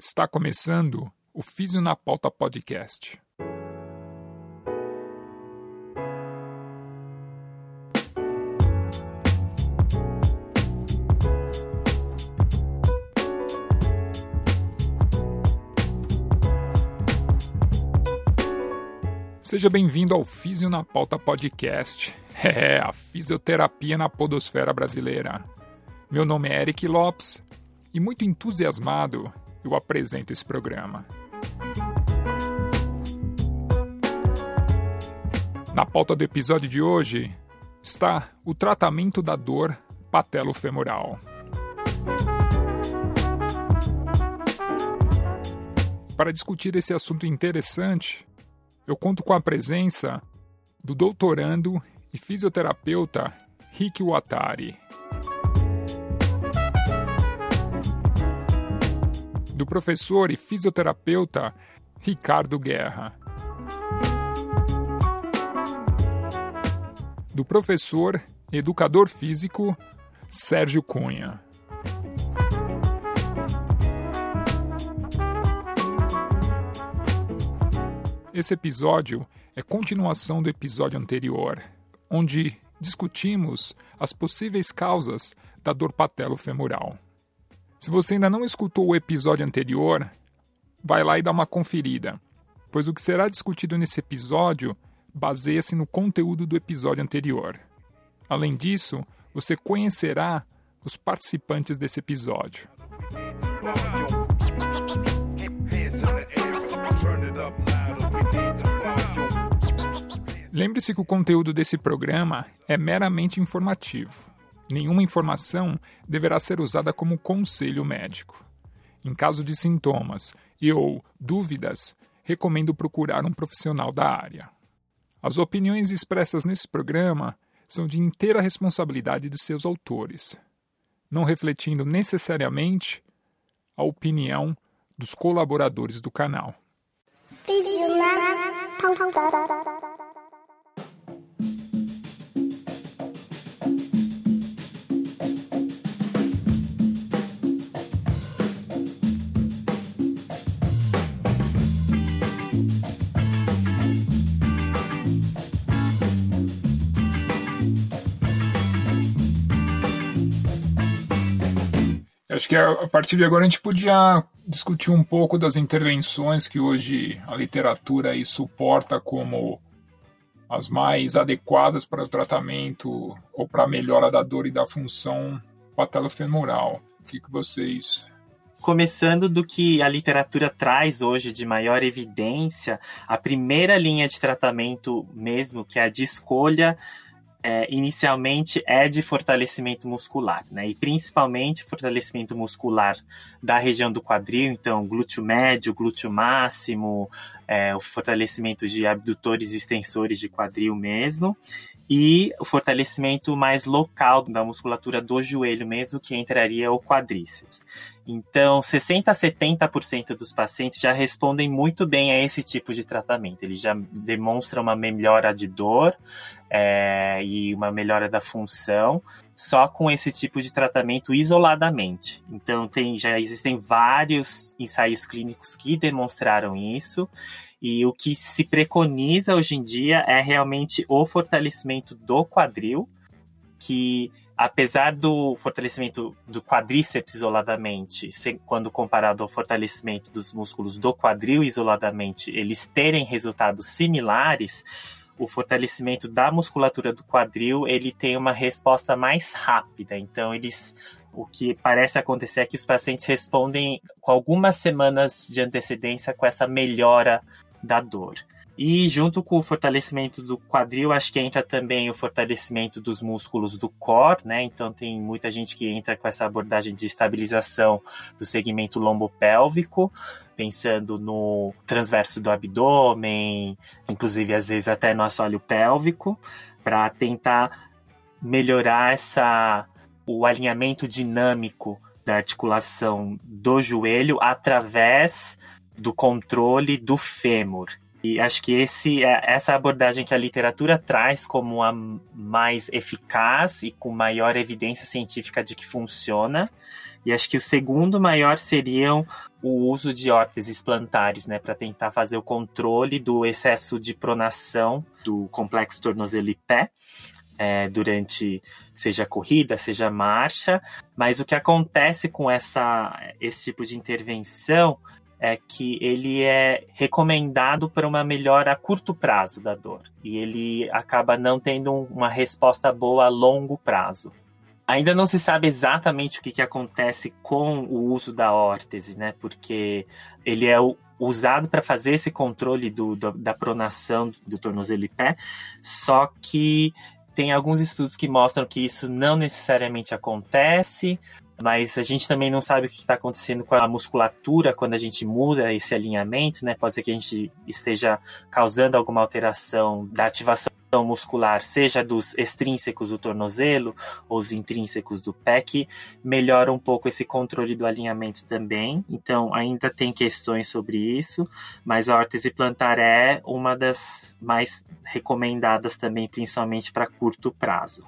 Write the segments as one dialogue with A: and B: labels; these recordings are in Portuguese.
A: Está começando o Físio na Pauta Podcast. Seja bem-vindo ao Físio na Pauta Podcast. É, a fisioterapia na podosfera brasileira. Meu nome é Eric Lopes e muito entusiasmado eu apresento esse programa. Na pauta do episódio de hoje está o tratamento da dor patelofemoral. Para discutir esse assunto interessante, eu conto com a presença do doutorando e fisioterapeuta Rick Watari. Do professor e fisioterapeuta Ricardo Guerra. Do professor educador físico Sérgio Cunha. Esse episódio é continuação do episódio anterior, onde discutimos as possíveis causas da dor patelofemoral. Se você ainda não escutou o episódio anterior, vai lá e dá uma conferida, pois o que será discutido nesse episódio baseia-se no conteúdo do episódio anterior. Além disso, você conhecerá os participantes desse episódio. Lembre-se que o conteúdo desse programa é meramente informativo. Nenhuma informação deverá ser usada como conselho médico. Em caso de sintomas e ou dúvidas, recomendo procurar um profissional da área. As opiniões expressas nesse programa são de inteira responsabilidade de seus autores, não refletindo necessariamente a opinião dos colaboradores do canal. Acho que a partir de agora a gente podia discutir um pouco das intervenções que hoje a literatura aí suporta como as mais adequadas para o tratamento ou para a melhora da dor e da função patelofemoral. O que, que vocês
B: Começando do que a literatura traz hoje de maior evidência, a primeira linha de tratamento mesmo, que é a de escolha é, inicialmente é de fortalecimento muscular, né? E principalmente fortalecimento muscular da região do quadril, então glúteo médio, glúteo máximo, é, o fortalecimento de abdutores e extensores de quadril mesmo, e o fortalecimento mais local da musculatura do joelho mesmo, que entraria o quadríceps. Então, 60 a 70% dos pacientes já respondem muito bem a esse tipo de tratamento. Eles já demonstram uma melhora de dor é, e uma melhora da função só com esse tipo de tratamento isoladamente. Então, tem, já existem vários ensaios clínicos que demonstraram isso. E o que se preconiza hoje em dia é realmente o fortalecimento do quadril, que apesar do fortalecimento do quadríceps isoladamente, quando comparado ao fortalecimento dos músculos do quadril isoladamente, eles terem resultados similares, o fortalecimento da musculatura do quadril ele tem uma resposta mais rápida. Então eles o que parece acontecer é que os pacientes respondem com algumas semanas de antecedência com essa melhora da dor. E junto com o fortalecimento do quadril, acho que entra também o fortalecimento dos músculos do core, né? Então tem muita gente que entra com essa abordagem de estabilização do segmento lombopélvico, pensando no transverso do abdômen, inclusive às vezes até no assoalho pélvico, para tentar melhorar essa o alinhamento dinâmico da articulação do joelho através do controle do fêmur. E acho que esse, é, essa abordagem que a literatura traz como a mais eficaz e com maior evidência científica de que funciona. E acho que o segundo maior seriam o uso de órteses plantares, né, para tentar fazer o controle do excesso de pronação do complexo tornozelo e pé é, durante seja corrida, seja marcha. Mas o que acontece com essa, esse tipo de intervenção é que ele é recomendado para uma melhora a curto prazo da dor e ele acaba não tendo uma resposta boa a longo prazo. Ainda não se sabe exatamente o que, que acontece com o uso da órtese, né? Porque ele é usado para fazer esse controle do, do, da pronação do tornozelo e pé, só que tem alguns estudos que mostram que isso não necessariamente acontece, mas a gente também não sabe o que está acontecendo com a musculatura quando a gente muda esse alinhamento, né? Pode ser que a gente esteja causando alguma alteração da ativação muscular, seja dos extrínsecos do tornozelo ou os intrínsecos do que melhora um pouco esse controle do alinhamento também. Então, ainda tem questões sobre isso, mas a órtese plantar é uma das mais recomendadas também, principalmente para curto prazo.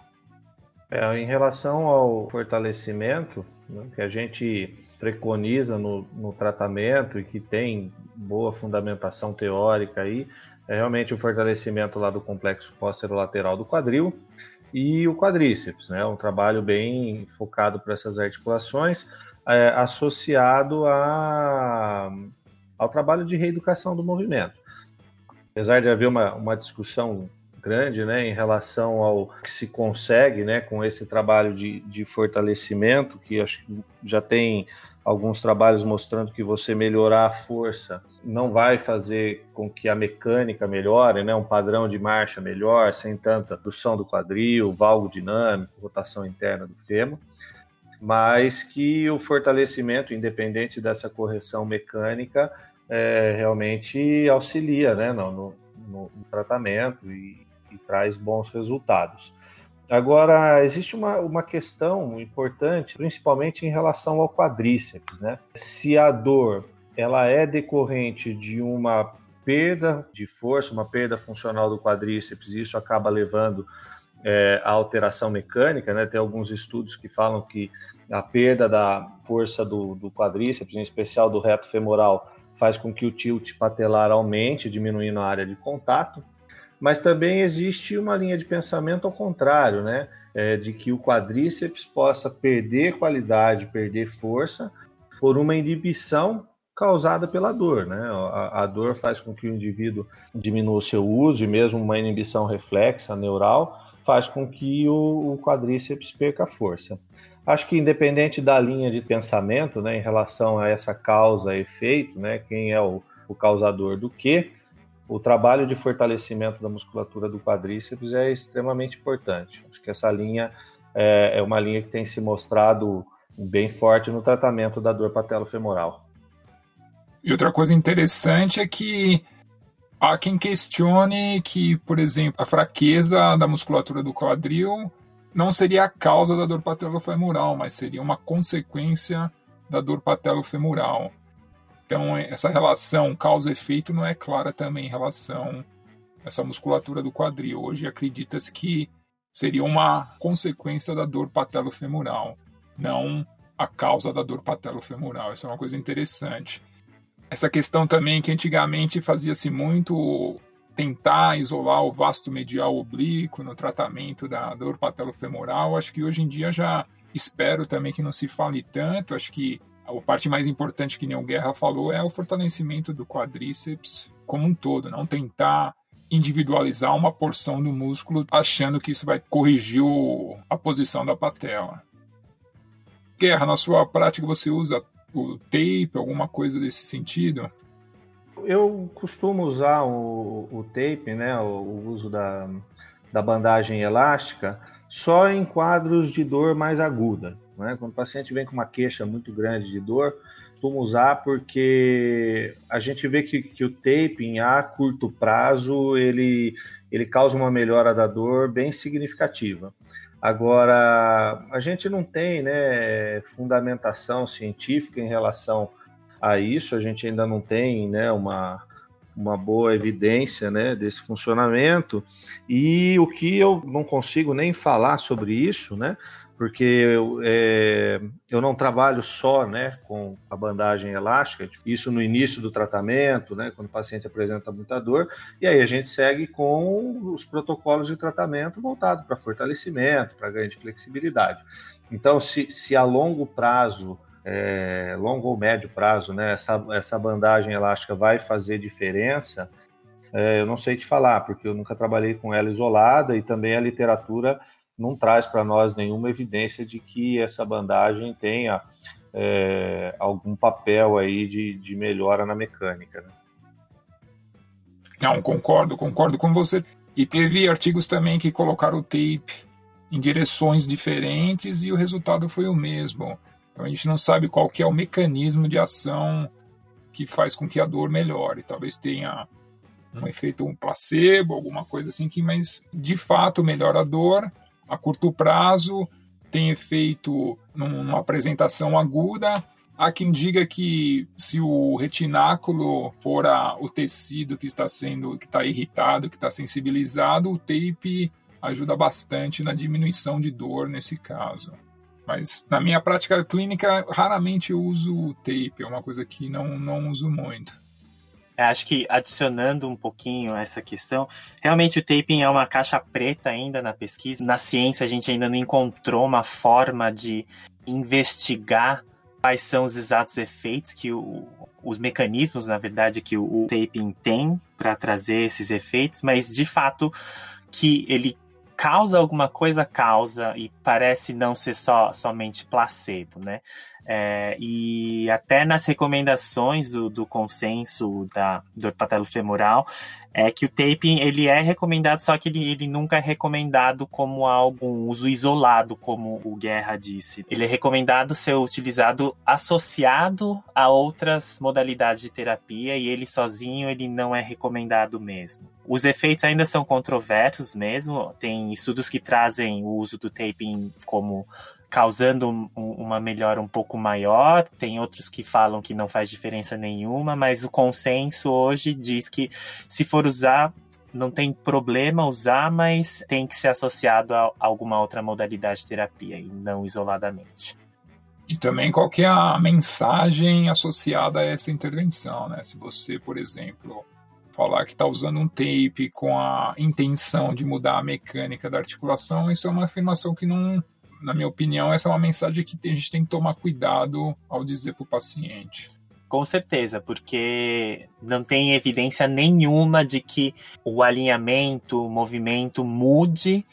C: É, em relação ao fortalecimento, né, que a gente preconiza no, no tratamento e que tem boa fundamentação teórica aí, é realmente o fortalecimento lá do complexo lateral do quadril e o quadríceps, né? Um trabalho bem focado para essas articulações, é, associado a, ao trabalho de reeducação do movimento. Apesar de haver uma, uma discussão grande né, em relação ao que se consegue né, com esse trabalho de, de fortalecimento, que acho que já tem alguns trabalhos mostrando que você melhorar a força não vai fazer com que a mecânica melhore, né? Um padrão de marcha melhor, sem tanta produção do quadril, valgo dinâmico, rotação interna do fêmur, mas que o fortalecimento, independente dessa correção mecânica, é, realmente auxilia, né? No, no, no tratamento e, e traz bons resultados. Agora, existe uma, uma questão importante, principalmente em relação ao quadríceps, né? Se a dor ela é decorrente de uma perda de força, uma perda funcional do quadríceps, e isso acaba levando é, a alteração mecânica, né? Tem alguns estudos que falam que a perda da força do, do quadríceps, em especial do reto femoral, faz com que o tilt patelar aumente, diminuindo a área de contato mas também existe uma linha de pensamento ao contrário, né? É, de que o quadríceps possa perder qualidade, perder força por uma inibição causada pela dor, né? A, a, dor faz com que o indivíduo diminua o seu uso e mesmo uma inibição reflexa neural faz com que o, o quadríceps perca força. Acho que independente da linha de pensamento, né, em relação a essa causa-efeito, né, quem é o, o causador do que, o trabalho de fortalecimento da musculatura do quadríceps é extremamente importante. Acho que essa linha é, é uma linha que tem se mostrado bem forte no tratamento da dor patelofemoral.
A: E outra coisa interessante é que há quem questione que, por exemplo, a fraqueza da musculatura do quadril não seria a causa da dor patelofemoral, mas seria uma consequência da dor patelofemoral. Então, essa relação causa-efeito não é clara também em relação a essa musculatura do quadril. Hoje acredita-se que seria uma consequência da dor patelofemoral, não a causa da dor patelofemoral. Isso é uma coisa interessante. Essa questão também que antigamente fazia-se muito tentar isolar o vasto medial oblíquo no tratamento da dor patelofemoral, acho que hoje em dia já espero também que não se fale tanto, acho que a parte mais importante que o Guerra falou é o fortalecimento do quadríceps como um todo, não tentar individualizar uma porção do músculo achando que isso vai corrigir a posição da patela. Guerra, na sua prática você usa o tape, alguma coisa desse sentido?
C: Eu costumo usar o, o tape, né, o, o uso da, da bandagem elástica, só em quadros de dor mais aguda. Né? Quando o paciente vem com uma queixa muito grande de dor, costumo usar porque a gente vê que, que o taping a curto prazo ele, ele causa uma melhora da dor bem significativa. Agora, a gente não tem né, fundamentação científica em relação a isso, a gente ainda não tem né, uma, uma boa evidência né, desse funcionamento. E o que eu não consigo nem falar sobre isso, né? Porque eu, é, eu não trabalho só né, com a bandagem elástica, isso no início do tratamento, né, quando o paciente apresenta muita dor, e aí a gente segue com os protocolos de tratamento voltados para fortalecimento, para ganho de flexibilidade. Então, se, se a longo prazo, é, longo ou médio prazo, né, essa, essa bandagem elástica vai fazer diferença, é, eu não sei te falar, porque eu nunca trabalhei com ela isolada e também a literatura não traz para nós nenhuma evidência de que essa bandagem tenha é, algum papel aí de, de melhora na mecânica. Né?
A: Não, concordo, concordo com você. E teve artigos também que colocaram o tape em direções diferentes e o resultado foi o mesmo. Então a gente não sabe qual que é o mecanismo de ação que faz com que a dor melhore. Talvez tenha um efeito um placebo, alguma coisa assim que, mas de fato melhora a dor a curto prazo, tem efeito numa apresentação aguda. Há quem diga que se o retináculo for a, o tecido que está sendo, que está irritado, que está sensibilizado, o tape ajuda bastante na diminuição de dor nesse caso. Mas na minha prática clínica, raramente eu uso tape, é uma coisa que não, não uso muito.
B: É, acho que adicionando um pouquinho essa questão, realmente o taping é uma caixa preta ainda na pesquisa. Na ciência, a gente ainda não encontrou uma forma de investigar quais são os exatos efeitos que o, os mecanismos, na verdade, que o, o taping tem para trazer esses efeitos, mas de fato que ele causa alguma coisa, causa, e parece não ser só somente placebo, né? É, e até nas recomendações do, do consenso da dor patelofemoral, é que o taping ele é recomendado, só que ele, ele nunca é recomendado como algo um uso isolado, como o Guerra disse. Ele é recomendado ser utilizado associado a outras modalidades de terapia e ele sozinho ele não é recomendado mesmo. Os efeitos ainda são controversos mesmo. Tem estudos que trazem o uso do taping como causando um, uma melhora um pouco maior. Tem outros que falam que não faz diferença nenhuma, mas o consenso hoje diz que se for usar, não tem problema usar, mas tem que ser associado a alguma outra modalidade de terapia e não isoladamente.
A: E também qual é a mensagem associada a essa intervenção, né? Se você, por exemplo, falar que está usando um tape com a intenção de mudar a mecânica da articulação, isso é uma afirmação que não, na minha opinião, essa é uma mensagem que a gente tem que tomar cuidado ao dizer para o paciente.
B: Com certeza, porque não tem evidência nenhuma de que o alinhamento, o movimento mude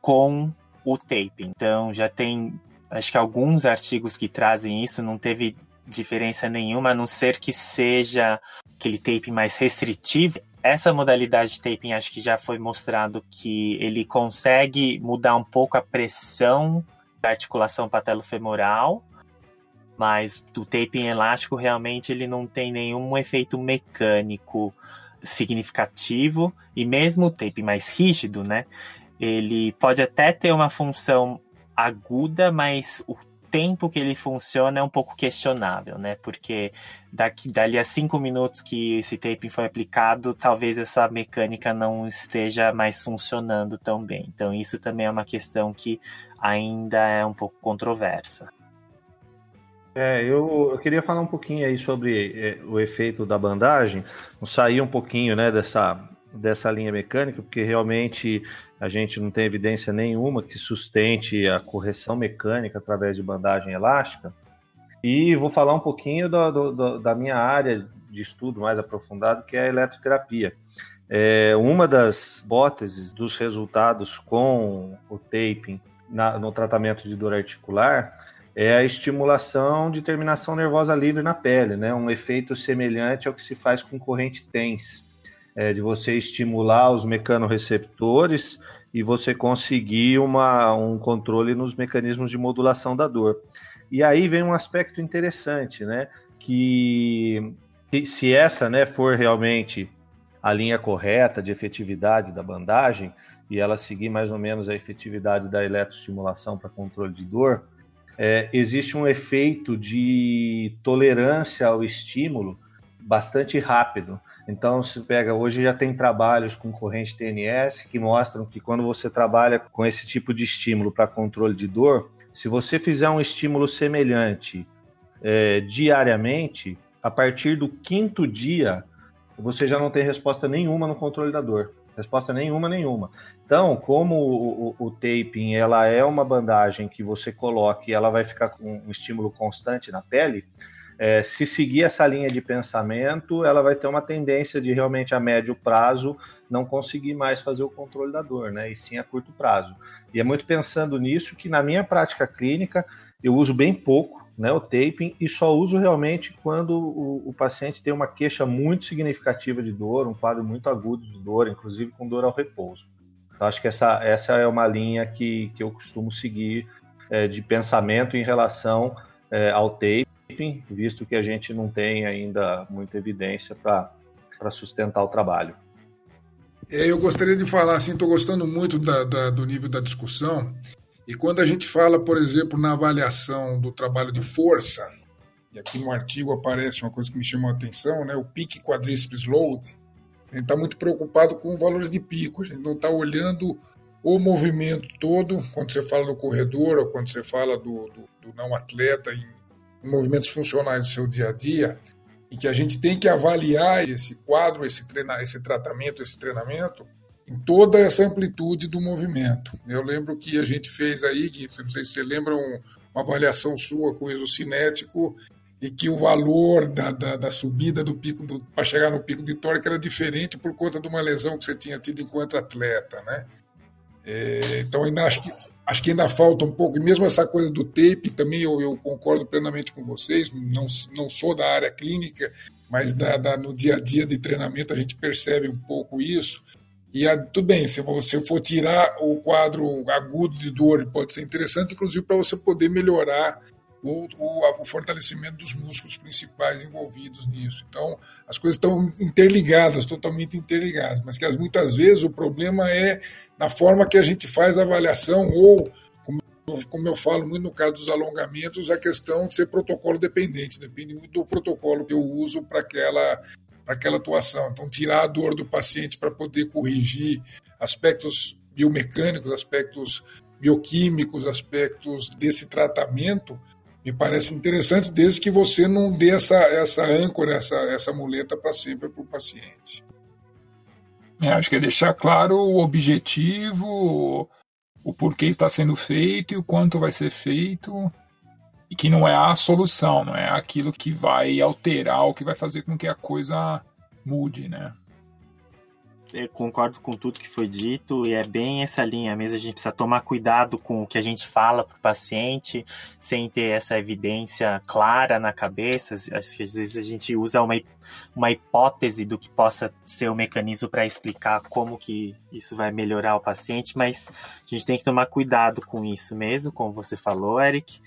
B: com o tape. Então já tem, acho que alguns artigos que trazem isso, não teve diferença nenhuma, a não ser que seja aquele tape mais restritivo. Essa modalidade de taping acho que já foi mostrado que ele consegue mudar um pouco a pressão da articulação patelofemoral, mas o taping elástico realmente ele não tem nenhum efeito mecânico significativo e mesmo o tape mais rígido, né? Ele pode até ter uma função aguda, mas o tempo que ele funciona é um pouco questionável, né? Porque daqui, dali a cinco minutos que esse taping foi aplicado, talvez essa mecânica não esteja mais funcionando tão bem. Então, isso também é uma questão que ainda é um pouco controversa.
C: É, eu, eu queria falar um pouquinho aí sobre é, o efeito da bandagem, sair um pouquinho né, dessa, dessa linha mecânica, porque realmente a gente não tem evidência nenhuma que sustente a correção mecânica através de bandagem elástica. E vou falar um pouquinho do, da minha área de estudo mais aprofundado, que é a eletroterapia. É, uma das hipóteses dos resultados com o taping na, no tratamento de dor articular é a estimulação de terminação nervosa livre na pele, né? um efeito semelhante ao que se faz com corrente TENS é, de você estimular os mecanorreceptores e você conseguir uma, um controle nos mecanismos de modulação da dor. E aí vem um aspecto interessante, né? Que se essa né, for realmente a linha correta de efetividade da bandagem e ela seguir mais ou menos a efetividade da eletroestimulação para controle de dor, é, existe um efeito de tolerância ao estímulo bastante rápido. Então, se pega, hoje já tem trabalhos com corrente TNS que mostram que quando você trabalha com esse tipo de estímulo para controle de dor, se você fizer um estímulo semelhante é, diariamente, a partir do quinto dia, você já não tem resposta nenhuma no controle da dor. Resposta nenhuma, nenhuma. Então, como o, o, o, taping ela é uma bandagem que você coloca e ela vai ficar com um estímulo constante na pele, é, se seguir essa linha de pensamento, ela vai ter uma tendência de realmente a médio prazo não conseguir mais fazer o controle da dor, né? E sim a curto prazo. E é muito pensando nisso que na minha prática clínica eu uso bem pouco, né, o taping e só uso realmente quando o, o, paciente tem uma queixa muito significativa de dor, um quadro muito agudo de dor, inclusive com dor ao repouso. Então, acho que essa, essa é uma linha que, que eu costumo seguir é, de pensamento em relação é, ao visto que a gente não tem ainda muita evidência para sustentar o trabalho.
D: É, eu gostaria de falar assim, estou gostando muito da, da, do nível da discussão. E quando a gente fala, por exemplo, na avaliação do trabalho de força, e aqui no artigo aparece uma coisa que me chamou a atenção, né, o pique quadríceps load, a gente está muito preocupado com valores de pico, a gente não está olhando o movimento todo, quando você fala do corredor ou quando você fala do, do, do não atleta em movimentos funcionais do seu dia a dia, e que a gente tem que avaliar esse quadro, esse, treina, esse tratamento, esse treinamento, em toda essa amplitude do movimento. Eu lembro que a gente fez aí, não sei se você lembra, um, uma avaliação sua com o isocinético, e que o valor da, da, da subida do pico para chegar no pico de torque era diferente por conta de uma lesão que você tinha tido enquanto atleta, né? É, então ainda acho que acho que ainda falta um pouco, e mesmo essa coisa do tape, também eu, eu concordo plenamente com vocês, não, não sou da área clínica, mas da, da, no dia a dia de treinamento a gente percebe um pouco isso. E a, tudo bem, se você for tirar o quadro agudo de dor, pode ser interessante, inclusive para você poder melhorar o, o, o, fortalecimento dos músculos principais envolvidos nisso. Então, as coisas estão interligadas, totalmente interligadas, mas que muitas vezes o problema é na forma que a gente faz a avaliação ou, como eu falo muito no caso dos alongamentos, a questão de ser protocolo dependente, depende muito do protocolo que eu uso para aquela para aquela atuação. Então, tirar a dor do paciente para poder corrigir aspectos biomecânicos, aspectos bioquímicos, aspectos desse tratamento, me parece interessante, desde que você não dê essa, essa âncora, essa, essa muleta para sempre para o paciente.
A: É, acho que é deixar claro o objetivo, o porquê está sendo feito e o quanto vai ser feito, e que não é a solução, não é aquilo que vai alterar ou que vai fazer com que a coisa mude, né?
B: Eu concordo com tudo que foi dito e é bem essa linha mesmo. A gente precisa tomar cuidado com o que a gente fala para o paciente, sem ter essa evidência clara na cabeça. Às vezes a gente usa uma, uma hipótese do que possa ser o mecanismo para explicar como que isso vai melhorar o paciente, mas a gente tem que tomar cuidado com isso mesmo, como você falou, Eric.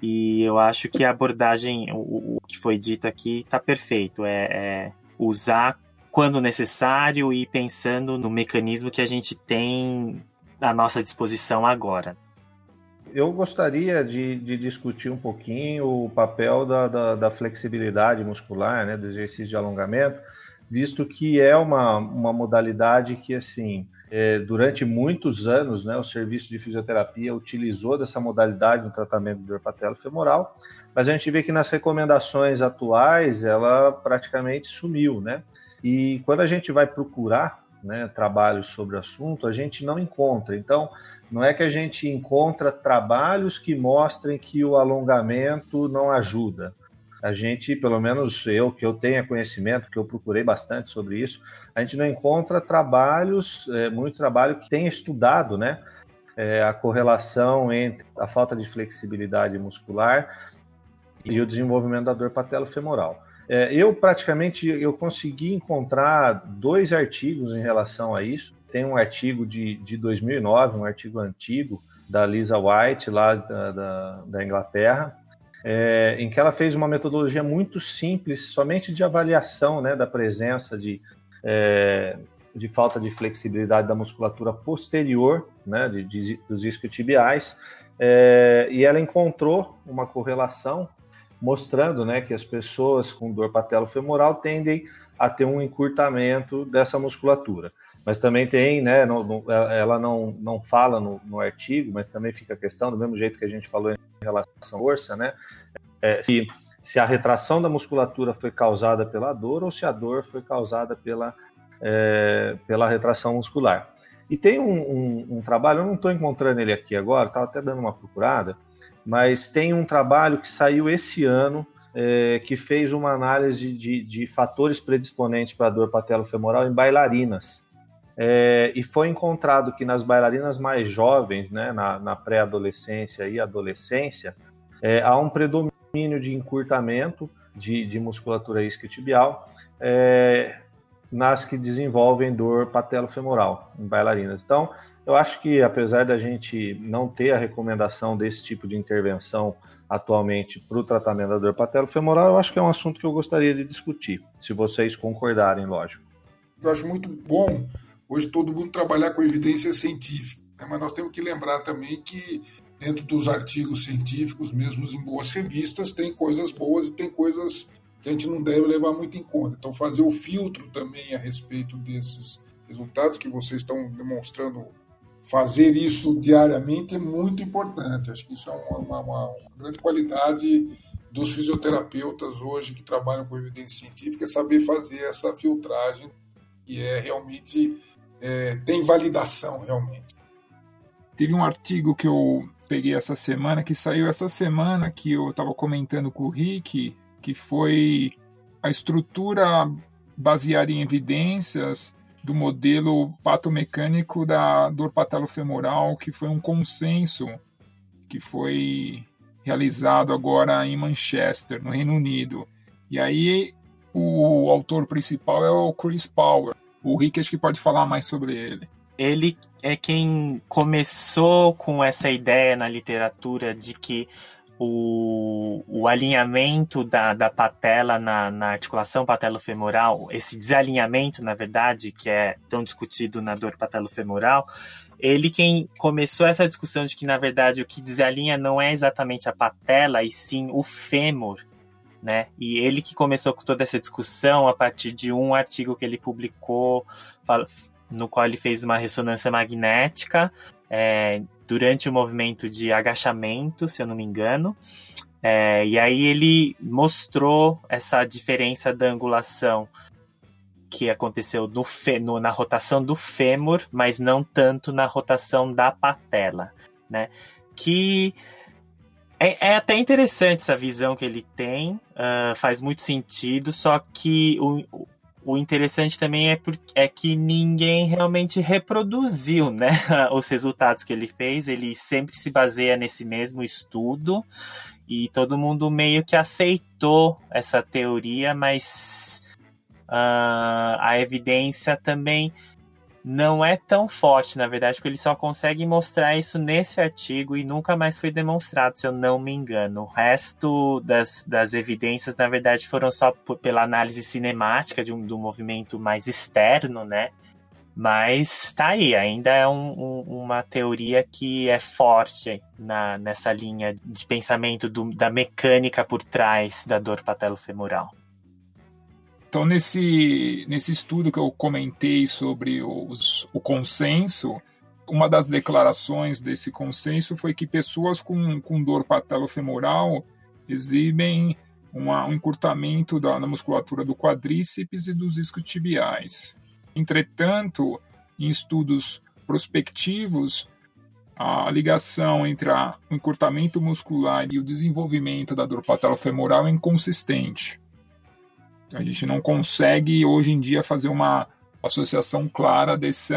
B: E eu acho que a abordagem, o, o que foi dito aqui, está perfeito. é, é usar quando necessário e pensando no mecanismo que a gente tem à nossa disposição agora.
C: Eu gostaria de, de discutir um pouquinho o papel da, da, da, flexibilidade muscular, né, do exercício de alongamento, visto que é uma, uma modalidade que, assim, é, durante muitos anos, né, o serviço de fisioterapia utilizou dessa modalidade no tratamento do dor patelo-femoral, mas a gente vê que nas recomendações atuais ela praticamente sumiu, né? E quando a gente vai procurar né, trabalhos sobre o assunto, a gente não encontra. Então, não é que a gente encontra trabalhos que mostrem que o alongamento não ajuda. A gente, pelo menos eu, que eu tenha conhecimento, que eu procurei bastante sobre isso, a gente não encontra trabalhos, é, muito trabalho que tenha estudado né, é, a correlação entre a falta de flexibilidade muscular e o desenvolvimento da dor patelo-femoral. É, eu praticamente eu consegui encontrar dois artigos em relação a isso. Tem um artigo de, de 2009, um artigo antigo da Lisa White lá da, da, da Inglaterra, é, em que ela fez uma metodologia muito simples, somente de avaliação né, da presença de, é, de falta de flexibilidade da musculatura posterior, né, de, de, dos isquiotibiais, é, e ela encontrou uma correlação mostrando né, que as pessoas com dor patelo-femoral tendem a ter um encurtamento dessa musculatura. Mas também tem, né, ela não, não fala no, no, artigo, mas também fica a questão, do mesmo jeito que a gente falou em relação à força, né, é, se, se a retração da musculatura foi causada pela dor ou se a dor foi causada pela, é, pela retração muscular. E tem um, um, um trabalho, eu não estou encontrando ele aqui agora, estava até dando uma procurada, mas tem um trabalho que saiu esse ano é, que fez uma análise de, de fatores predisponentes para dor patelofemoral em bailarinas. É, e foi encontrado que nas bailarinas mais jovens, né, na, na pré-adolescência e adolescência, é, há um predomínio de encurtamento de, de musculatura isquiotibial é, nas que desenvolvem dor patelofemoral em bailarinas. Então, eu acho que apesar da gente não ter a recomendação desse tipo de intervenção atualmente para o tratamento da dor patelofemoral, eu acho que é um assunto que eu gostaria de discutir, se vocês concordarem, lógico.
D: Eu acho muito bom hoje todo mundo trabalhar com evidência científica, né? mas nós temos que lembrar também que dentro dos artigos científicos, mesmo em boas revistas, tem coisas boas e tem coisas que a gente não deve levar muito em conta. Então, fazer o filtro também a respeito desses resultados que vocês estão demonstrando fazer isso diariamente é muito importante. Acho que isso é uma, uma, uma, grande qualidade dos fisioterapeutas hoje que trabalham com evidência científica, é saber fazer essa filtragem que é realmente é, tem validação realmente.
A: Teve um artigo que eu peguei essa semana, que saiu essa semana, que eu estava comentando com o Rick, que foi a estrutura baseada em evidências do modelo patomecânico da dor patelofemoral, que foi um consenso que foi realizado agora em Manchester, no Reino Unido. E aí o autor principal é o Chris Power. O Rick acho que pode falar mais sobre ele.
B: Ele é quem começou com essa ideia na literatura de que o, o alinhamento da, da patela na, na articulação patelofemoral, esse desalinhamento, na verdade, que é tão discutido na dor patelofemoral, ele quem começou essa discussão de que, na verdade, o que desalinha não é exatamente a patela, e sim o fêmur, né? E ele que começou com toda essa discussão a partir de um artigo que ele publicou, no qual ele fez uma ressonância magnética é, durante o movimento de agachamento, se eu não me engano. É, e aí ele mostrou essa diferença da angulação que aconteceu no, no, na rotação do fêmur, mas não tanto na rotação da patela, né? Que é, é até interessante essa visão que ele tem, uh, faz muito sentido, só que o, o interessante também é, por, é que ninguém realmente reproduziu né, os resultados que ele fez. Ele sempre se baseia nesse mesmo estudo e todo mundo meio que aceitou essa teoria, mas uh, a evidência também não é tão forte, na verdade, porque ele só consegue mostrar isso nesse artigo e nunca mais foi demonstrado, se eu não me engano. O resto das, das evidências, na verdade, foram só pela análise cinemática de um, do movimento mais externo, né? Mas tá aí, ainda é um, um, uma teoria que é forte na, nessa linha de pensamento do, da mecânica por trás da dor patelofemoral.
A: Então, nesse, nesse estudo que eu comentei sobre os, o consenso, uma das declarações desse consenso foi que pessoas com, com dor patelofemoral exibem uma, um encurtamento da, da, musculatura do quadríceps e dos isquiotibiais. Entretanto, em estudos prospectivos, a ligação entre a, o encurtamento muscular e o desenvolvimento da dor patelofemoral é inconsistente. A gente não consegue hoje em dia fazer uma associação clara desse,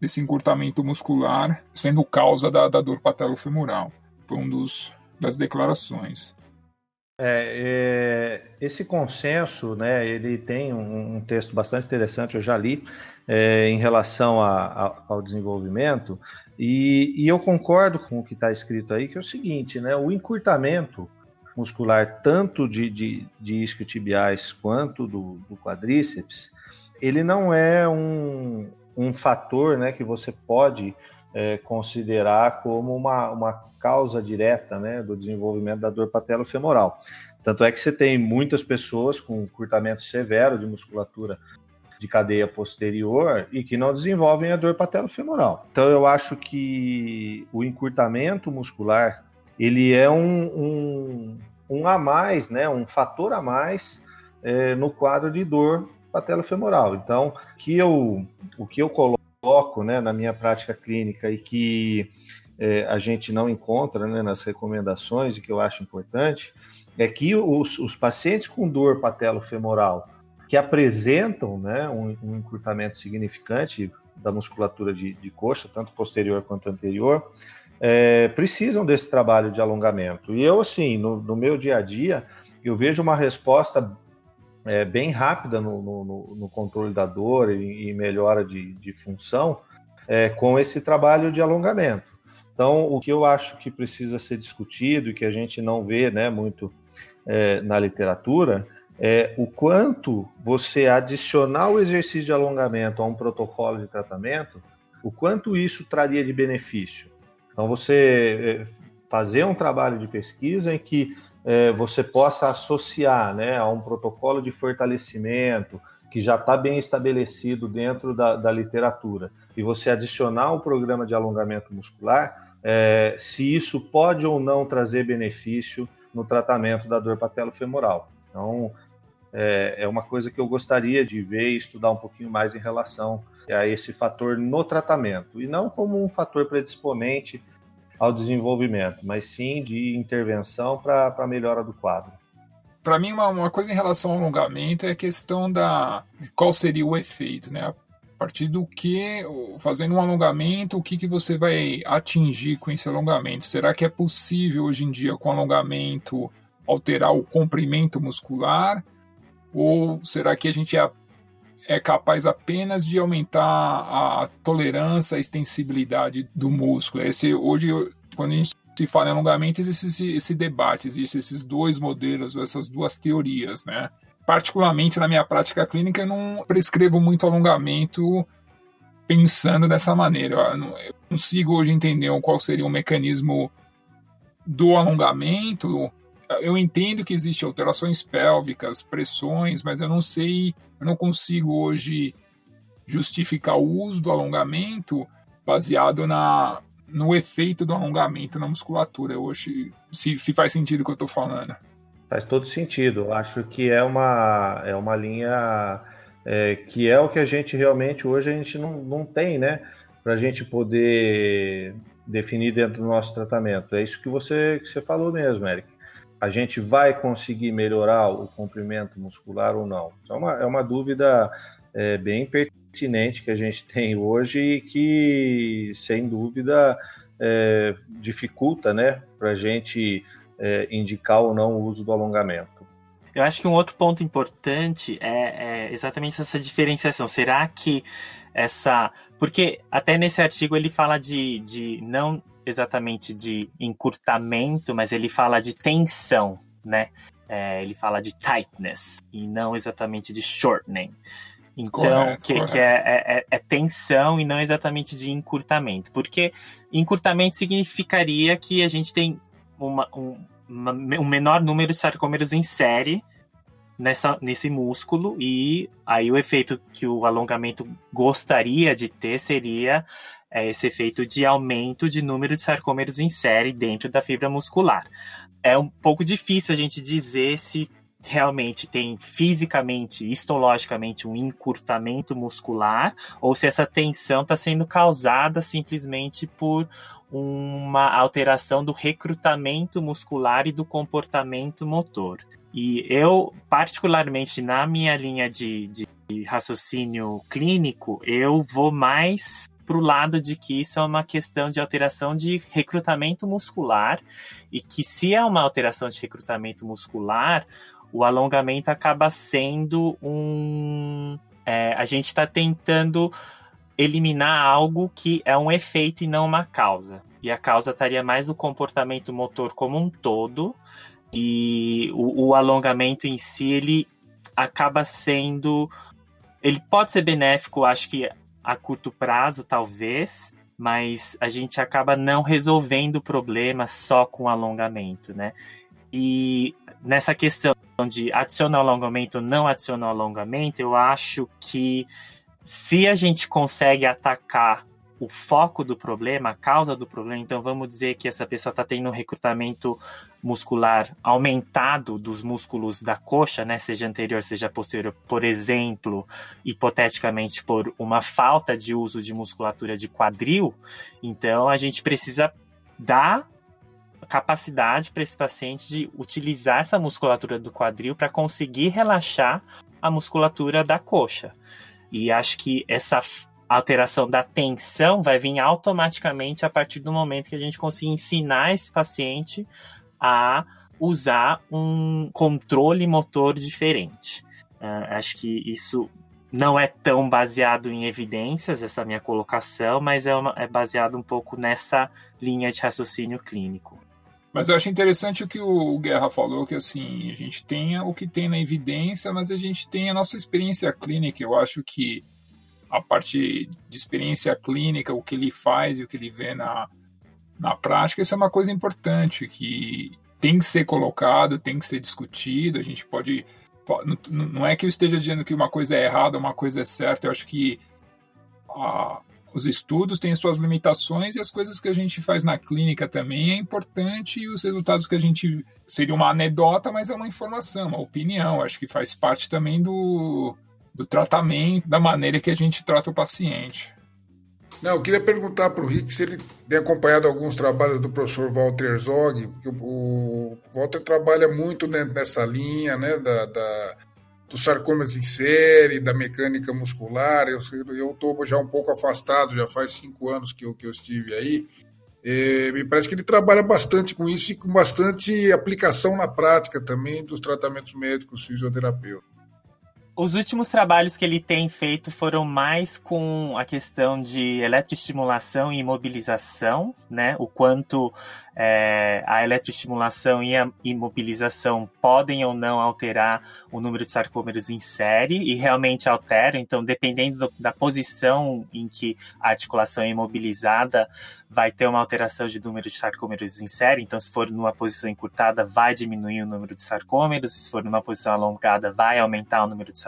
A: desse encurtamento muscular sendo causa da, da dor patelofemoral. Foi um dos das declarações.
C: É, é, esse consenso, né, ele tem um, um, texto bastante interessante, eu já li, é, em relação a, a, ao desenvolvimento, e, e, eu concordo com o que está escrito aí, que é o seguinte, né, o encurtamento muscular, tanto de, de, de isquiotibiais quanto do, do quadríceps, ele não é um, um fator né, que você pode é, considerar como uma, uma causa direta né, do desenvolvimento da dor patelofemoral. Tanto é que você tem muitas pessoas com curtamento severo de musculatura de cadeia posterior e que não desenvolvem a dor patelofemoral. Então eu acho que o encurtamento muscular ele é um, um, um a mais, né, um fator a mais é, no quadro de dor patelofemoral. Então, que eu, o que eu coloco né, na minha prática clínica e que é, a gente não encontra né, nas recomendações e que eu acho importante é que os, os pacientes com dor patelofemoral que apresentam né, um, um encurtamento significante da musculatura de, de, coxa, tanto posterior quanto anterior, é, precisam desse trabalho de alongamento. E eu, assim, no, no meu dia a dia, eu vejo uma resposta é, bem rápida no, no, no, controle da dor e, e melhora de, de função é, com esse trabalho de alongamento. Então, o que eu acho que precisa ser discutido e que a gente não vê né, muito é, na literatura é, o quanto você adicionar o exercício de alongamento a um protocolo de tratamento, o quanto isso traria de benefício. Então, você é, fazer um trabalho de pesquisa em que é, você possa associar né, a um protocolo de fortalecimento que já está bem estabelecido dentro da, da, literatura e você adicionar um programa de alongamento muscular, é, se isso pode ou não trazer benefício no tratamento da dor patelofemoral. Então, é, é uma coisa que eu gostaria de ver e estudar um pouquinho mais em relação a esse fator no tratamento, e não como um fator predisponente ao desenvolvimento, mas sim de intervenção para a melhora do quadro.
A: Para mim, uma, uma, coisa em relação ao alongamento é a questão da qual seria o efeito, né? A partir do que, fazendo um alongamento, o que, que você vai atingir com esse alongamento? Será que é possível hoje em dia, com alongamento, alterar o comprimento muscular? Ou será que a gente é, capaz apenas de aumentar a tolerância, a extensibilidade do músculo? Esse, hoje, quando a gente se fala em alongamento, existe esse, esse debate, existem esses dois modelos, essas duas teorias, né? Particularmente na minha prática clínica, eu não prescrevo muito alongamento pensando dessa maneira. Eu não consigo hoje entender qual seria o mecanismo do alongamento eu entendo que existem alterações pélvicas, pressões, mas eu não sei, eu não consigo hoje justificar o uso do alongamento baseado na, no efeito do alongamento na musculatura. Hoje, se, se faz sentido o que eu estou falando.
C: Faz todo sentido. Acho que é uma, é uma linha é, que é o que a gente realmente hoje a gente não, não tem, né? Para a gente poder definir dentro do nosso tratamento. É isso que você, que você falou mesmo, Eric a gente vai conseguir melhorar o comprimento muscular ou não? Então, é uma, é uma dúvida é, bem pertinente que a gente tem hoje e que, sem dúvida, é, dificulta né, para a gente é, indicar ou não o uso do alongamento.
B: Eu acho que um outro ponto importante é, é exatamente essa diferenciação. Será que essa. Porque até nesse artigo ele fala de, de não exatamente de encurtamento, mas ele fala de tensão, né? É, ele fala de tightness e não exatamente de shortening. Então, correto, que, correto. que é, é, é, é, tensão e não exatamente de encurtamento. Porque encurtamento significaria que a gente tem uma, um, uma, um menor número de sarcômeros em série nessa, nesse músculo, e aí o efeito que o alongamento gostaria de ter seria é esse efeito de aumento de número de sarcômeros em série dentro da fibra muscular. É um pouco difícil a gente dizer se realmente tem fisicamente, histologicamente, um encurtamento muscular ou se essa tensão está sendo causada simplesmente por uma alteração do recrutamento muscular e do comportamento motor. E eu, particularmente na minha linha de, de raciocínio clínico, eu vou mais para o lado de que isso é uma questão de alteração de recrutamento muscular e que se é uma alteração de recrutamento muscular, o alongamento acaba sendo um. É, a gente está tentando eliminar algo que é um efeito e não uma causa. E a causa estaria mais no comportamento motor como um todo. E o, o alongamento em si, ele acaba sendo. Ele pode ser benéfico, acho que a curto prazo, talvez, mas a gente acaba não resolvendo o problema só com alongamento, né? E nessa questão de adicionar alongamento ou não adicionar alongamento, eu acho que se a gente consegue atacar o foco do problema, a causa do problema, então vamos dizer que essa pessoa está tendo um recrutamento muscular aumentado dos músculos da coxa, né, seja anterior, seja posterior, por exemplo, hipoteticamente por uma falta de uso de musculatura de quadril, então a gente precisa dar capacidade para esse paciente de utilizar essa musculatura do quadril para conseguir relaxar a musculatura da coxa. E acho que essa alteração da tensão vai vir automaticamente a partir do momento que a gente conseguir ensinar esse paciente a usar um controle motor diferente. Uh, acho que isso não é tão baseado em evidências, essa minha colocação, mas é, uma, é baseado um pouco nessa linha de raciocínio clínico.
A: Mas eu acho interessante o que o Guerra falou, que assim, a gente tem o que tem na evidência, mas a gente tem a nossa experiência clínica. Eu acho que a parte de experiência clínica, o que ele faz e o que ele vê na, na prática, isso é uma coisa importante que tem que ser colocado, tem que ser discutido. A gente pode. Não é que eu esteja dizendo que uma coisa é errada, uma coisa é certa. Eu acho que a, os estudos têm suas limitações e as coisas que a gente faz na clínica também é importante e os resultados que a gente seria uma anedota, mas é uma informação, uma opinião. Acho que faz parte também do, do tratamento, da maneira que a gente trata o paciente.
D: Não, eu queria perguntar para o Rick se ele tem acompanhado alguns trabalhos do professor Walter Zog, porque o, Walter trabalha muito nessa linha né, da, da dos sarcômeros em série, da mecânica muscular. Eu estou já um pouco afastado, já faz cinco anos que eu, que eu estive aí. Me parece que ele trabalha bastante com isso e com bastante aplicação na prática também dos tratamentos médicos fisioterapeutas.
B: Os últimos trabalhos que ele tem feito foram mais com a questão de eletroestimulação e imobilização, né? O quanto é, a eletroestimulação e a imobilização podem ou não alterar o número de sarcômeros em série e realmente alteram. Então, dependendo do, da posição em que a articulação é imobilizada, vai ter uma alteração de número de sarcômeros em série. Então, se for numa posição encurtada, vai diminuir o número de sarcômeros. Se for numa posição alongada, vai aumentar o número de sarcômeros.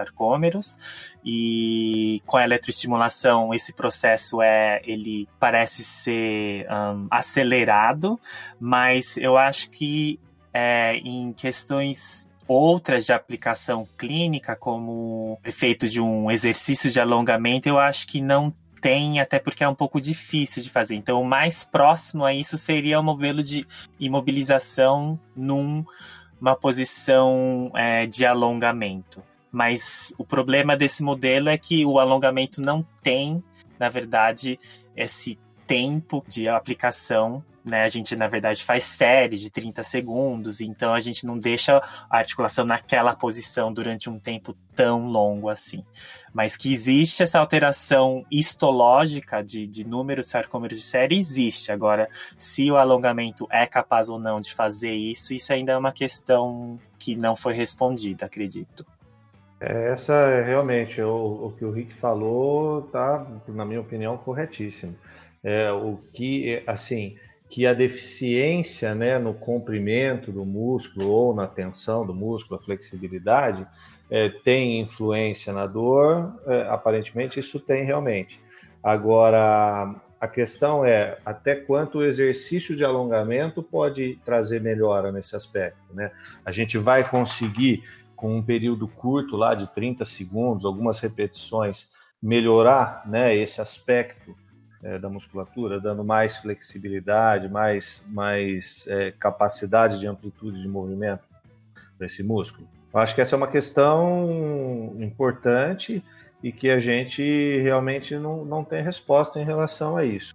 B: E com a eletroestimulação, esse processo é, ele parece ser um, acelerado mas eu acho que é, em questões outras de aplicação clínica, como efeito de um exercício de alongamento, eu acho que não tem, até porque é um pouco difícil de fazer. Então, o mais próximo a isso seria o modelo de imobilização numa posição é, de alongamento. Mas o problema desse modelo é que o alongamento não tem, na verdade, esse tempo de aplicação né? A gente, na verdade, faz séries de 30 segundos, então a gente não deixa a articulação naquela posição durante um tempo tão longo assim. Mas que existe essa alteração histológica de, de números sarcômeros de série, existe. Agora, se o alongamento é capaz ou não de fazer isso, isso ainda é uma questão que não foi respondida, acredito.
C: É, essa é realmente o, o que o Rick falou, tá, na minha opinião, corretíssimo. É, o que, assim, que a deficiência né, no comprimento do músculo ou na tensão do músculo, a flexibilidade, é, tem influência na dor, é, aparentemente isso tem realmente. Agora, a questão é até quanto o exercício de alongamento pode trazer melhora nesse aspecto. Né? A gente vai conseguir, com um período curto lá de 30 segundos, algumas repetições, melhorar né, esse aspecto é, da musculatura, dando mais flexibilidade, mais, mais é, capacidade de amplitude de movimento para esse músculo. Eu acho que essa é uma questão importante e que a gente realmente não, não tem resposta em relação a isso.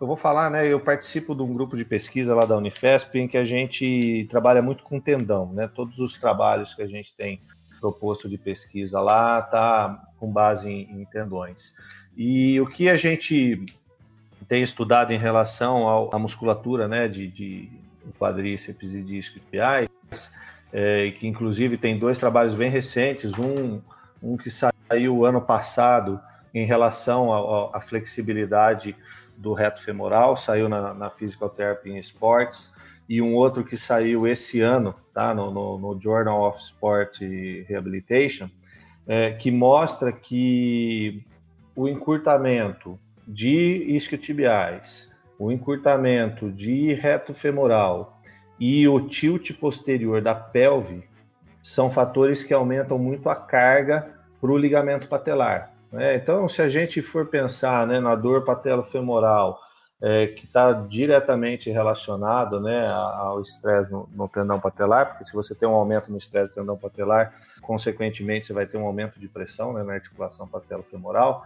C: Eu vou falar, né? Eu participo de um grupo de pesquisa lá da Unifesp em que a gente trabalha muito com tendão, né? Todos os trabalhos que a gente tem proposto de pesquisa lá tá com base em, em tendões. E o que a gente tem estudado em relação à musculatura né, de, de quadríceps e disco isquiotibiais, é, que inclusive tem dois trabalhos bem recentes, um, um que saiu ano passado em relação à flexibilidade do reto femoral, saiu na, na Physical Therapy in Sports, e um outro que saiu esse ano, tá? no, no, no Journal of Sport Rehabilitation, é, que mostra que o encurtamento de isquiotibiais, o encurtamento de reto femoral e o tilt posterior da pelve são fatores que aumentam muito a carga para o ligamento patelar. Né? Então, se a gente for pensar né, na dor patelofemoral, é, que está diretamente relacionado né, ao estresse no, no, tendão patelar, porque se você tem um aumento no estresse do tendão patelar, consequentemente você vai ter um aumento de pressão né, na articulação patelofemoral.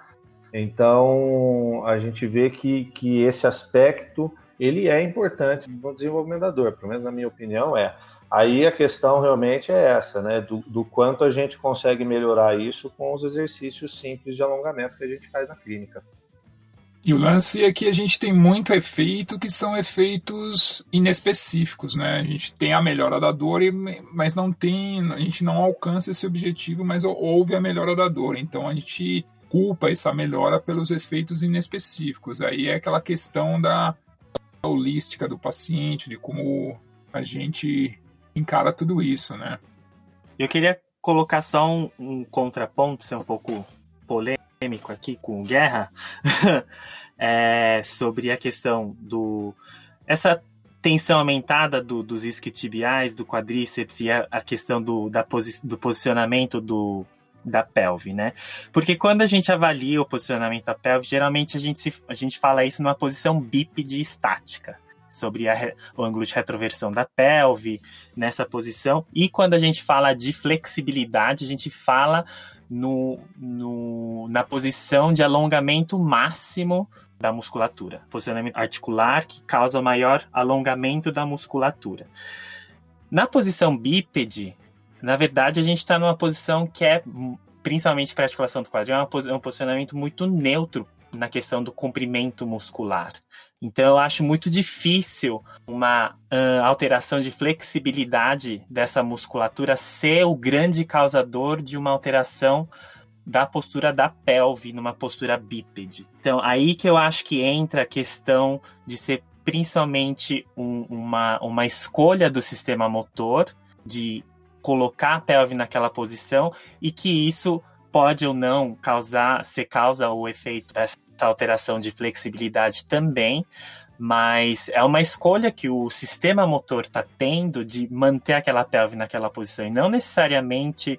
C: Então, a gente vê que, que esse aspecto ele é importante no desenvolvimento da dor, pelo menos na minha opinião é. Aí a questão realmente é essa, né? Do, do, quanto a gente consegue melhorar isso com os exercícios simples de alongamento que a gente faz na clínica.
A: E o lance é que a gente tem muito efeito que são efeitos inespecíficos, né? A gente tem a melhora da dor, mas não tem, a gente não alcança esse objetivo, mas houve a melhora da dor. Então a gente culpa essa melhora pelos efeitos inespecíficos. Aí é aquela questão da holística do paciente, de como a gente encara tudo isso, né?
B: Eu queria colocar só um, um contraponto, ser um pouco polêmico aqui com Guerra é, sobre a questão do essa tensão aumentada do, dos isquiotibiais, do quadríceps e a, a questão do, da posi do posicionamento do, da pelve, né? Porque quando a gente avalia o posicionamento da pelve, geralmente a gente, se, a gente fala isso numa posição bípede estática, sobre a, o ângulo de retroversão da pelve nessa posição. E quando a gente fala de flexibilidade, a gente fala no, no, na posição de alongamento máximo da musculatura. Posicionamento articular que causa maior alongamento da musculatura. Na posição bípede, na verdade, a gente está numa posição que é, principalmente para a articulação do quadril, é um posicionamento muito neutro na questão do comprimento muscular. Então eu acho muito difícil uma uh, alteração de flexibilidade dessa musculatura ser o grande causador de uma alteração da postura da pelve numa postura bípede. Então aí que eu acho que entra a questão de ser principalmente um, uma, uma escolha do sistema motor de colocar a pelve naquela posição e que isso pode ou não causar, ser causa o efeito dessa alteração de flexibilidade também, mas é uma escolha que o sistema motor está tendo de manter aquela pelve naquela posição e não necessariamente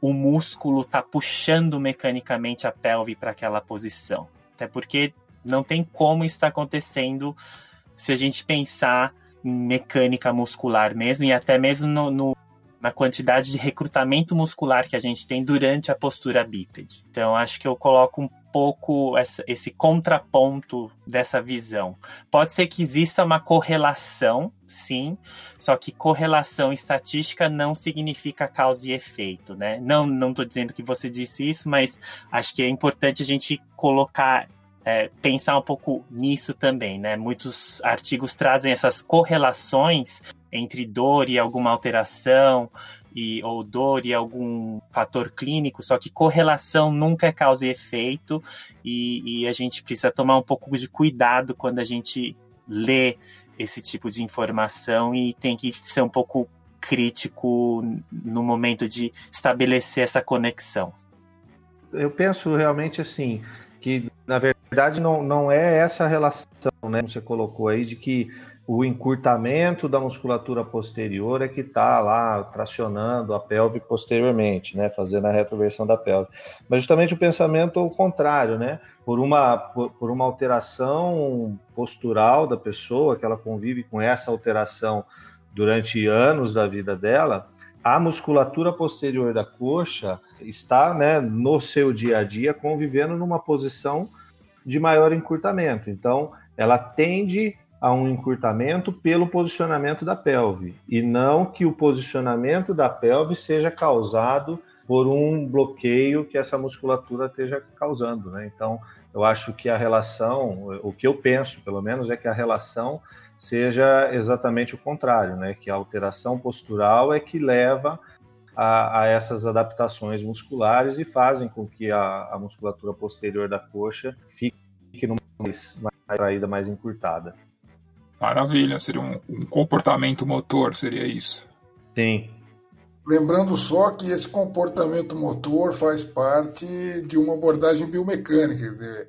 B: o músculo está puxando mecanicamente a pelve para aquela posição. Até porque não tem como isso tá acontecendo se a gente pensar em mecânica muscular mesmo e até mesmo no, no na quantidade de recrutamento muscular que a gente tem durante a postura bípede. Então, acho que eu coloco um pouco essa, esse contraponto dessa visão. Pode ser que exista uma correlação, sim, só que correlação estatística não significa causa e efeito, né? Não, não dizendo que você disse isso, mas acho que é importante a gente colocar é, pensar um pouco nisso também, né? Muitos artigos trazem essas correlações entre dor e alguma alteração, e, ou dor e algum fator clínico, só que correlação nunca é causa e efeito, e, e a gente precisa tomar um pouco de cuidado quando a gente lê esse tipo de informação e tem que ser um pouco crítico no momento de estabelecer essa conexão.
C: Eu penso realmente assim, que na verdade não, não é essa relação, né, você colocou aí, de que o encurtamento da musculatura posterior é que está lá tracionando a pelve posteriormente, né, fazendo a retroversão da pelve. Mas justamente o pensamento é o contrário, né, por uma, por, por uma alteração postural da pessoa, que ela convive com essa alteração durante anos da vida dela, a musculatura posterior da coxa está, né, no seu dia a dia, convivendo numa posição de maior encurtamento. Então, ela tende a um encurtamento pelo posicionamento da pelve, e não que o posicionamento da pelve seja causado por um bloqueio que essa musculatura esteja causando. Né? Então, eu acho que a relação, o que eu penso, pelo menos, é que a relação seja exatamente o contrário, né? que a alteração postural é que leva a, a essas adaptações musculares e fazem com que a, a musculatura posterior da coxa fique numa mais, mais traída, mais encurtada.
A: Maravilha, seria um, um comportamento motor, seria isso.
C: Sim.
D: Lembrando só que esse comportamento motor faz parte de uma abordagem biomecânica, quer dizer,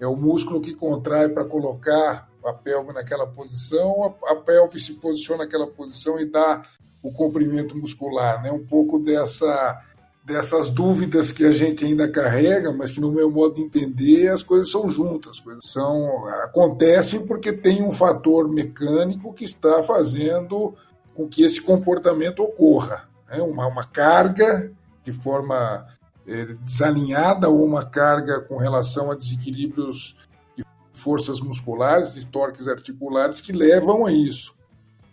D: é o músculo que contrai para colocar a pelve naquela posição, a, pelve se posiciona naquela posição e dá o comprimento muscular, né? Um pouco dessa dessas dúvidas que a gente ainda carrega, mas que no meu modo de entender as coisas são juntas, as coisas são acontecem porque tem um fator mecânico que está fazendo com que esse comportamento ocorra, né? uma, uma carga de forma é, desalinhada ou uma carga com relação a desequilíbrios de forças musculares, de torques articulares que levam a isso.